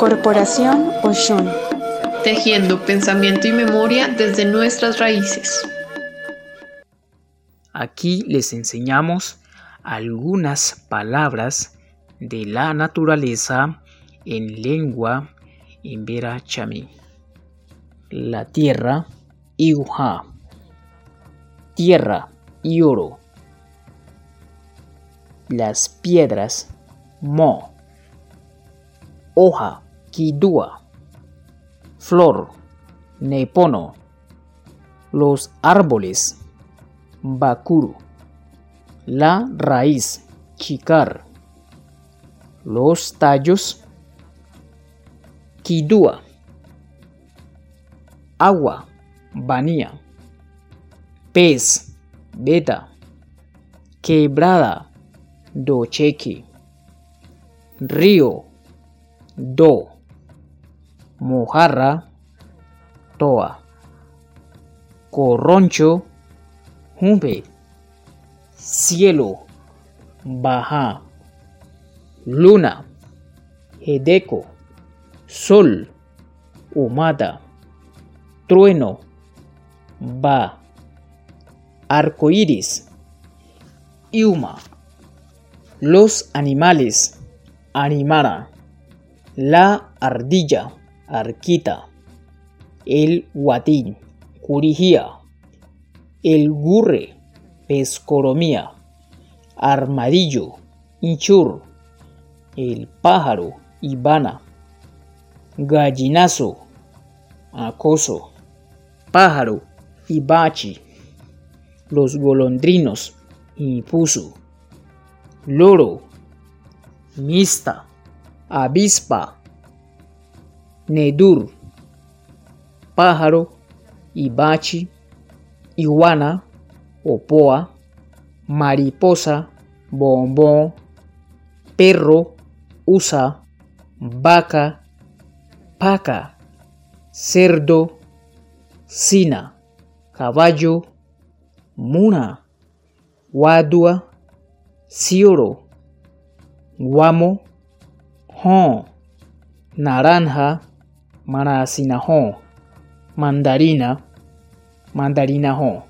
Corporación Oshun. Tejiendo pensamiento y memoria desde nuestras raíces. Aquí les enseñamos algunas palabras de la naturaleza en lengua imbera chami. La tierra, iuha. Tierra, oro Las piedras, mo. Hoja, kidua. Flor, nepono. Los árboles, bakuru. La raíz, chicar. Los tallos, kidua. Agua, banía. Pez, beta. Quebrada, docheque. Río, do. Mojarra, toa. Corroncho, jumbe. Cielo, baja. Luna, hedeco. Sol, humada. Trueno, va. Arcoíris, Yuma. Los animales, animara. La ardilla, arquita. El guatín, curijía. El gurre, pescoromía. Armadillo, hinchur. El pájaro, ibana. Gallinazo, acoso. Pájaro, ibachi. Los golondrinos, ipusu. Loro, mista avispa, nedur, pájaro, ibachi, iguana, opoa, mariposa, bombón, perro, usa, vaca, paca, cerdo, sina, caballo, muna, wadua, cioro, guamo, hon, naranja, mandarina mandarina, mandarina hon.